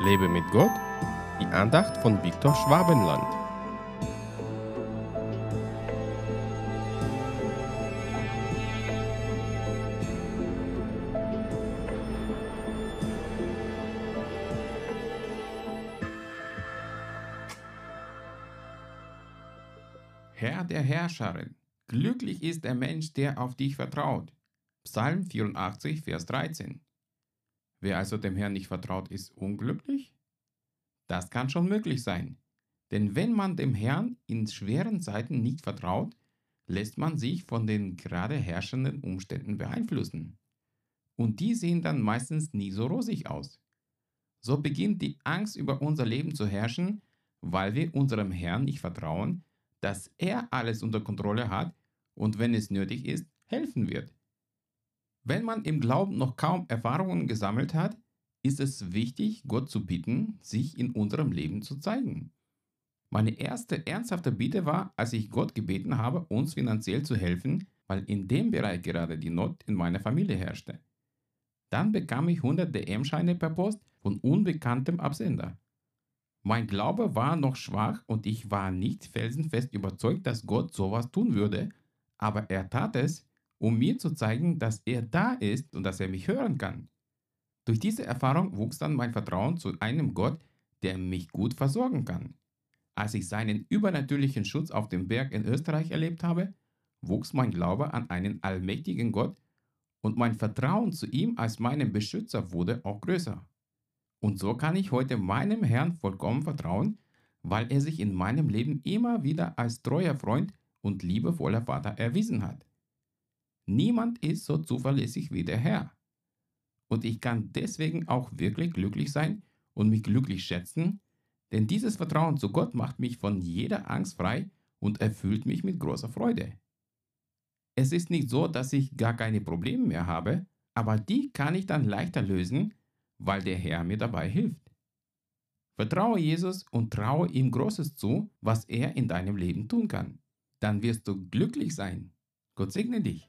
Lebe mit Gott, die Andacht von Viktor Schwabenland. Herr der Herrscherin, glücklich ist der Mensch, der auf dich vertraut. Psalm 84, Vers 13. Wer also dem Herrn nicht vertraut, ist unglücklich? Das kann schon möglich sein. Denn wenn man dem Herrn in schweren Zeiten nicht vertraut, lässt man sich von den gerade herrschenden Umständen beeinflussen. Und die sehen dann meistens nie so rosig aus. So beginnt die Angst über unser Leben zu herrschen, weil wir unserem Herrn nicht vertrauen, dass er alles unter Kontrolle hat und wenn es nötig ist, helfen wird. Wenn man im Glauben noch kaum Erfahrungen gesammelt hat, ist es wichtig, Gott zu bitten, sich in unserem Leben zu zeigen. Meine erste ernsthafte Bitte war, als ich Gott gebeten habe, uns finanziell zu helfen, weil in dem Bereich gerade die Not in meiner Familie herrschte. Dann bekam ich 100 DM-Scheine per Post von unbekanntem Absender. Mein Glaube war noch schwach und ich war nicht felsenfest überzeugt, dass Gott sowas tun würde, aber er tat es, um mir zu zeigen, dass er da ist und dass er mich hören kann. Durch diese Erfahrung wuchs dann mein Vertrauen zu einem Gott, der mich gut versorgen kann. Als ich seinen übernatürlichen Schutz auf dem Berg in Österreich erlebt habe, wuchs mein Glaube an einen allmächtigen Gott und mein Vertrauen zu ihm als meinem Beschützer wurde auch größer. Und so kann ich heute meinem Herrn vollkommen vertrauen, weil er sich in meinem Leben immer wieder als treuer Freund und liebevoller Vater erwiesen hat. Niemand ist so zuverlässig wie der Herr. Und ich kann deswegen auch wirklich glücklich sein und mich glücklich schätzen, denn dieses Vertrauen zu Gott macht mich von jeder Angst frei und erfüllt mich mit großer Freude. Es ist nicht so, dass ich gar keine Probleme mehr habe, aber die kann ich dann leichter lösen, weil der Herr mir dabei hilft. Vertraue Jesus und traue ihm Großes zu, was er in deinem Leben tun kann. Dann wirst du glücklich sein. Gott segne dich.